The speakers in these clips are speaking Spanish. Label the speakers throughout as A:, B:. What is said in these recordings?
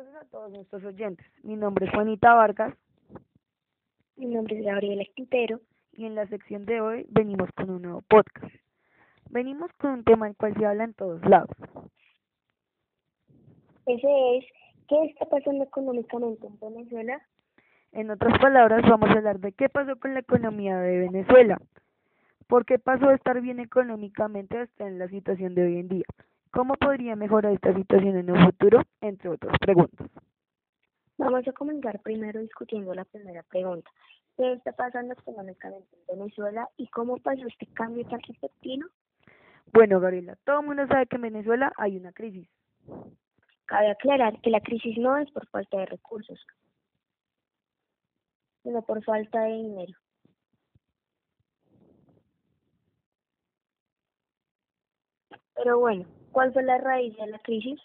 A: tardes a todos nuestros oyentes. Mi nombre es Juanita Vargas.
B: Mi nombre es Gabriela Quintero.
A: Y en la sección de hoy venimos con un nuevo podcast. Venimos con un tema el cual se habla en todos lados.
B: Ese es, ¿qué está pasando económicamente en Venezuela?
A: En otras palabras, vamos a hablar de qué pasó con la economía de Venezuela. ¿Por qué pasó de estar bien económicamente hasta en la situación de hoy en día? ¿Cómo podría mejorar esta situación en un futuro? Entre otras preguntas.
B: Vamos a comenzar primero discutiendo la primera pregunta. ¿Qué está pasando económicamente en Venezuela y cómo pasó este cambio tan repentino?
A: Bueno, Gabriela, todo el mundo sabe que en Venezuela hay una crisis.
B: Cabe aclarar que la crisis no es por falta de recursos, sino por falta de dinero. Pero bueno, ¿Cuál fue la raíz de la crisis?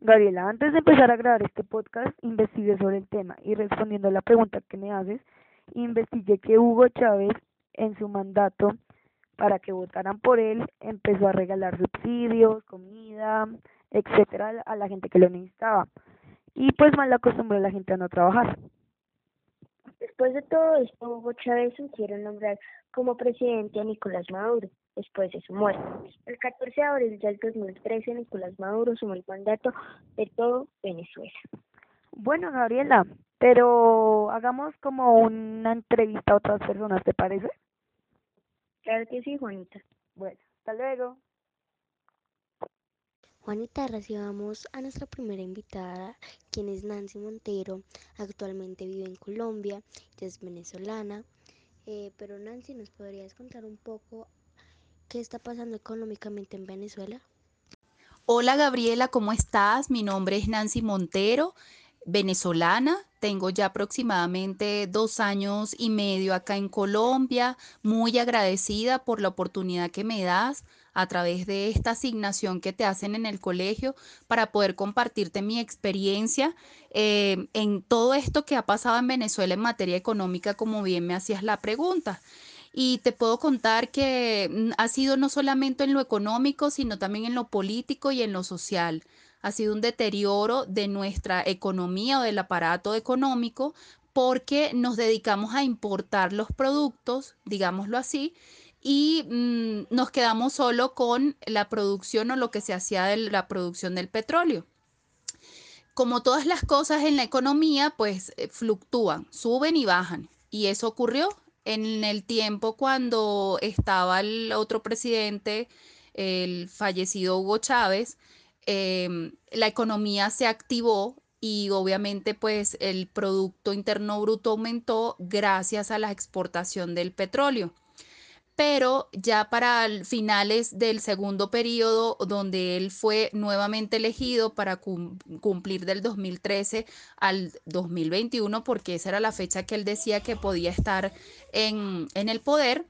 A: Gabriela, antes de empezar a grabar este podcast, investigué sobre el tema y respondiendo a la pregunta que me haces, investigué que Hugo Chávez en su mandato para que votaran por él empezó a regalar subsidios, comida, etcétera a la gente que lo necesitaba y pues mal acostumbró a la gente a no trabajar.
B: Después de todo esto, Hugo Chávez hicieron nombrar como presidente a Nicolás Maduro después de su muerte. El 14 de abril del 2013, Nicolás Maduro sumó el mandato de todo Venezuela.
A: Bueno, Gabriela, pero hagamos como una entrevista a otras personas, ¿te parece?
B: Claro que sí, Juanita.
A: Bueno, hasta luego.
C: Juanita, recibamos a nuestra primera invitada, quien es Nancy Montero. Actualmente vive en Colombia, es venezolana. Eh, pero Nancy, ¿nos podrías contar un poco qué está pasando económicamente en Venezuela?
D: Hola Gabriela, ¿cómo estás? Mi nombre es Nancy Montero, venezolana. Tengo ya aproximadamente dos años y medio acá en Colombia. Muy agradecida por la oportunidad que me das a través de esta asignación que te hacen en el colegio para poder compartirte mi experiencia eh, en todo esto que ha pasado en Venezuela en materia económica, como bien me hacías la pregunta. Y te puedo contar que mm, ha sido no solamente en lo económico, sino también en lo político y en lo social. Ha sido un deterioro de nuestra economía o del aparato económico porque nos dedicamos a importar los productos, digámoslo así, y mm, nos quedamos solo con la producción o lo que se hacía de la producción del petróleo. Como todas las cosas en la economía, pues eh, fluctúan, suben y bajan. Y eso ocurrió en el tiempo cuando estaba el otro presidente, el fallecido Hugo Chávez, em, la economía se activó y obviamente pues el Producto Interno Bruto aumentó gracias a la exportación del petróleo pero ya para finales del segundo periodo, donde él fue nuevamente elegido para cumplir del 2013 al 2021, porque esa era la fecha que él decía que podía estar en, el poder,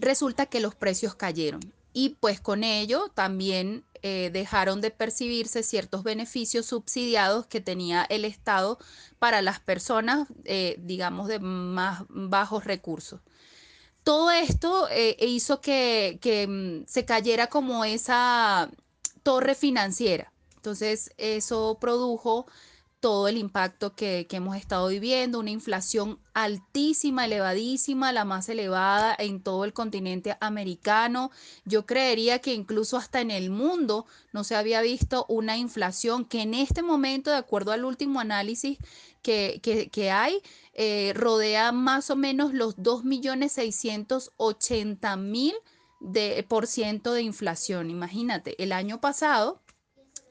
D: resulta que los precios cayeron. Y pues con ello también eh, dejaron de percibirse ciertos beneficios subsidiados que tenía el Estado para las personas, eh, digamos, de más bajos recursos todo esto eh, hizo que, mm, se cayera como esa torre financiera. Entonces, eso produjo todo el impacto que, que, hemos estado viviendo, una inflación altísima, elevadísima, la más elevada en todo el continente americano. Yo creería que incluso hasta en el mundo no se había visto una inflación que en este momento, de acuerdo al último análisis que, que, que hay, eh, rodea más o menos los 2.680.000 de por ciento de inflación. Imagínate, el año pasado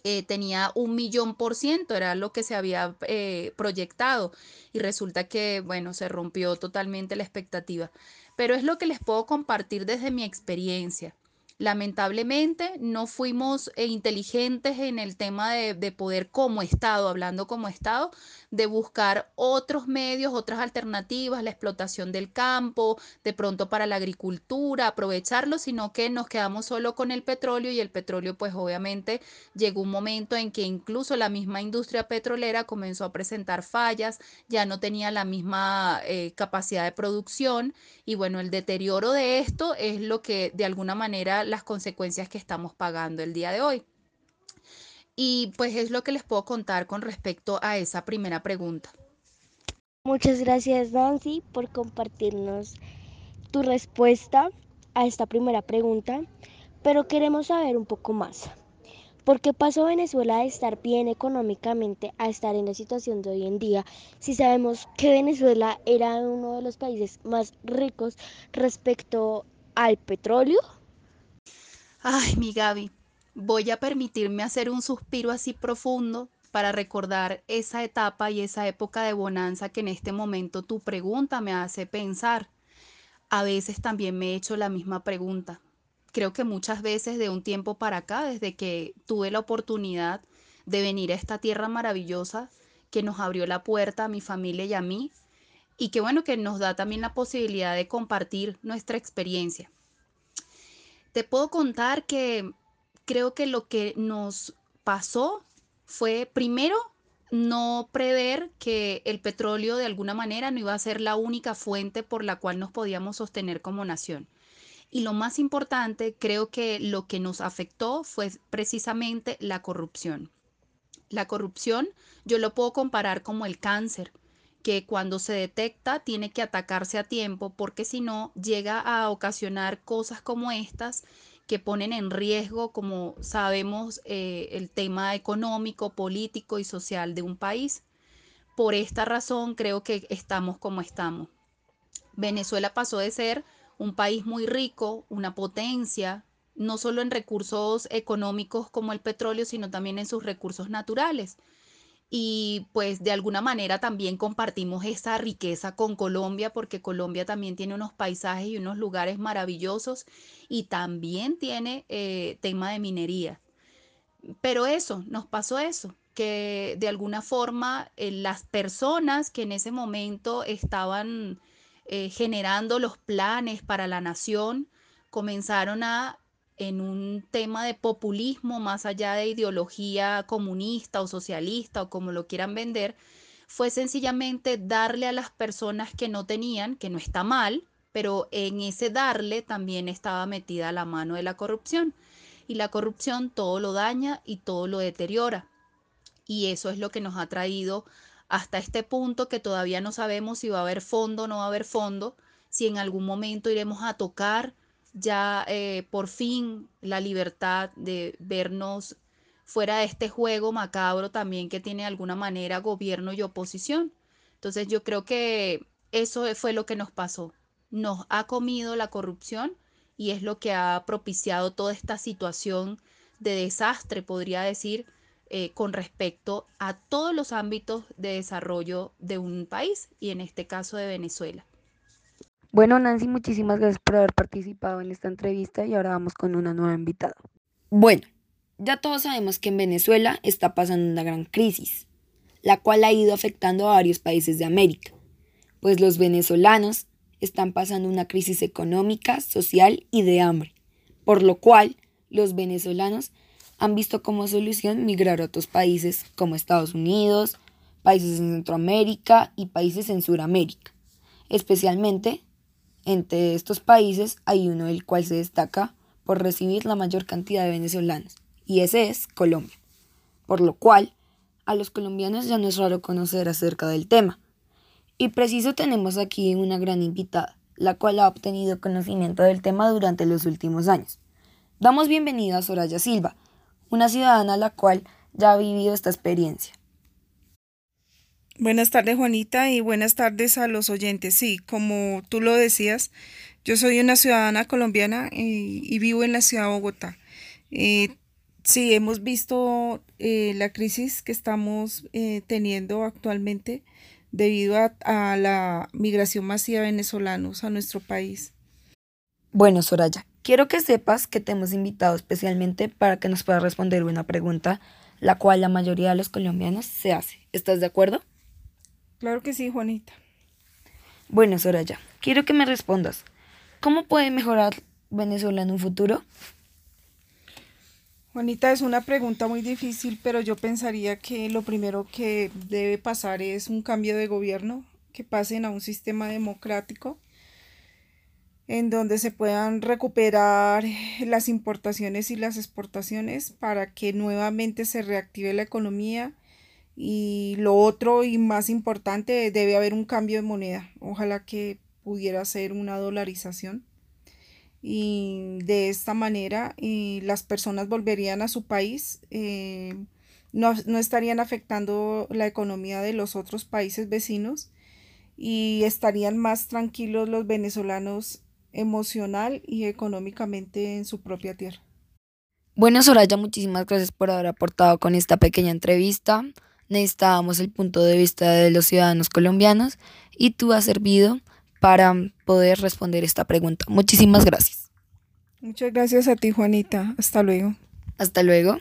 D: eh, tenía un millón por ciento, era lo que se había eh, proyectado y resulta que, bueno, se rompió totalmente la expectativa. Pero es lo que les puedo compartir desde mi experiencia. Lamentablemente no fuimos eh, inteligentes en el tema de, de, poder como Estado, hablando como Estado, de buscar otros medios, otras alternativas, la explotación del campo, de pronto para la agricultura, aprovecharlo, sino que nos quedamos solo con el petróleo y el petróleo pues obviamente llegó un momento en que incluso la misma industria petrolera comenzó a presentar fallas, ya no tenía la misma eh, capacidad de producción y bueno, el deterioro de esto es lo que de alguna manera las consecuencias que estamos pagando el día de hoy. Y pues es lo que les puedo contar con respecto a esa primera pregunta.
C: Muchas gracias Nancy por compartirnos tu respuesta a esta primera pregunta, pero queremos saber un poco más. ¿Por qué pasó Venezuela de estar bien económicamente a estar en la situación de hoy en día si sabemos que Venezuela era uno de los países más ricos respecto al petróleo?
D: Ay, mi Gaby, voy a permitirme hacer un suspiro así profundo para recordar esa etapa y esa época de bonanza que en este momento tu pregunta me hace pensar. A veces también me he hecho la misma pregunta creo que muchas veces de un tiempo para acá, desde que tuve la oportunidad de venir a esta tierra maravillosa que nos abrió la puerta a mi familia y a mí, y que bueno, que nos da también la posibilidad de compartir nuestra experiencia. Te puedo contar que creo que lo que nos pasó fue primero no prever que el petróleo de alguna manera no iba a ser la única fuente por la cual nos podíamos sostener como nación. Y lo más importante, creo que lo que nos afectó fue precisamente la corrupción. La corrupción yo lo puedo comparar como el cáncer, que cuando se detecta tiene que atacarse a tiempo porque si no llega a ocasionar cosas como estas que ponen en riesgo, como sabemos, eh, el tema económico, político y social de un país. Por esta razón creo que estamos como estamos. Venezuela pasó de ser un país muy rico, una potencia, no solo en recursos económicos como el petróleo, sino también en sus recursos naturales. Y pues de alguna manera también compartimos esa riqueza con Colombia, porque Colombia también tiene unos paisajes y unos lugares maravillosos y también tiene eh, tema de minería. Pero eso, nos pasó eso, que de alguna forma eh, las personas que en ese momento estaban eh, generando los planes para la nación, comenzaron a, en un tema de populismo, más allá de ideología comunista o socialista o como lo quieran vender, fue sencillamente darle a las personas que no tenían, que no está mal, pero en ese darle también estaba metida la mano de la corrupción. Y la corrupción todo lo daña y todo lo deteriora. Y eso es lo que nos ha traído hasta este punto que todavía no sabemos si va a haber fondo o no va a haber fondo, si en algún momento iremos a tocar ya eh, por fin la libertad de vernos fuera de este juego macabro también que tiene de alguna manera gobierno y oposición. Entonces yo creo que eso fue lo que nos pasó. Nos ha comido la corrupción y es lo que ha propiciado toda esta situación de desastre, podría decir, eh, con respecto a todos los ámbitos de desarrollo de un país y en este caso de Venezuela.
A: Bueno, Nancy, muchísimas gracias por haber participado en esta entrevista y ahora vamos con una nueva invitada.
E: Bueno, ya todos sabemos que en Venezuela está pasando una gran crisis, la cual ha ido afectando a varios países de América, pues los venezolanos están pasando una crisis económica, social y de hambre, por lo cual los venezolanos han visto como solución migrar a otros países como Estados Unidos, países en Centroamérica y países en Sudamérica. Especialmente entre estos países hay uno del cual se destaca por recibir la mayor cantidad de venezolanos, y ese es Colombia. Por lo cual, a los colombianos ya no es raro conocer acerca del tema. Y preciso tenemos aquí una gran invitada, la cual ha obtenido conocimiento del tema durante los últimos años. Damos bienvenida a Soraya Silva, una ciudadana la cual ya ha vivido esta experiencia.
F: Buenas tardes Juanita y buenas tardes a los oyentes. Sí, como tú lo decías, yo soy una ciudadana colombiana y, vivo en la ciudad de Bogotá. Eh, sí, hemos visto eh, la crisis que estamos eh, teniendo actualmente debido a la migración masiva de venezolanos a nuestro país.
E: Bueno, Soraya, quiero que sepas que te hemos invitado especialmente para que nos puedas responder una pregunta, la cual la mayoría de los colombianos se hace. ¿Estás de acuerdo?
F: Claro que sí, Juanita.
E: Bueno, Soraya, quiero que me respondas. ¿Cómo puede mejorar Venezuela en un futuro?
F: Juanita, es una pregunta muy difícil, pero yo pensaría que lo primero que debe pasar es un cambio de gobierno, que pasen a un sistema democrático en donde se puedan recuperar las importaciones y las exportaciones para que nuevamente se reactive la economía. Y lo otro y más importante, debe haber un cambio de moneda. Ojalá que pudiera ser una dolarización. Y de esta manera las personas volverían a su país, eh, no, no estarían afectando la economía de los otros países vecinos y estarían más tranquilos los venezolanos emocional y económicamente en su propia tierra.
E: Bueno, Soraya, muchísimas gracias por haber aportado con esta pequeña entrevista. Necesitábamos el punto de vista de los ciudadanos colombianos y tú has servido para poder responder esta pregunta. Muchísimas gracias.
F: Muchas gracias a ti, Juanita. Hasta luego.
E: Hasta luego.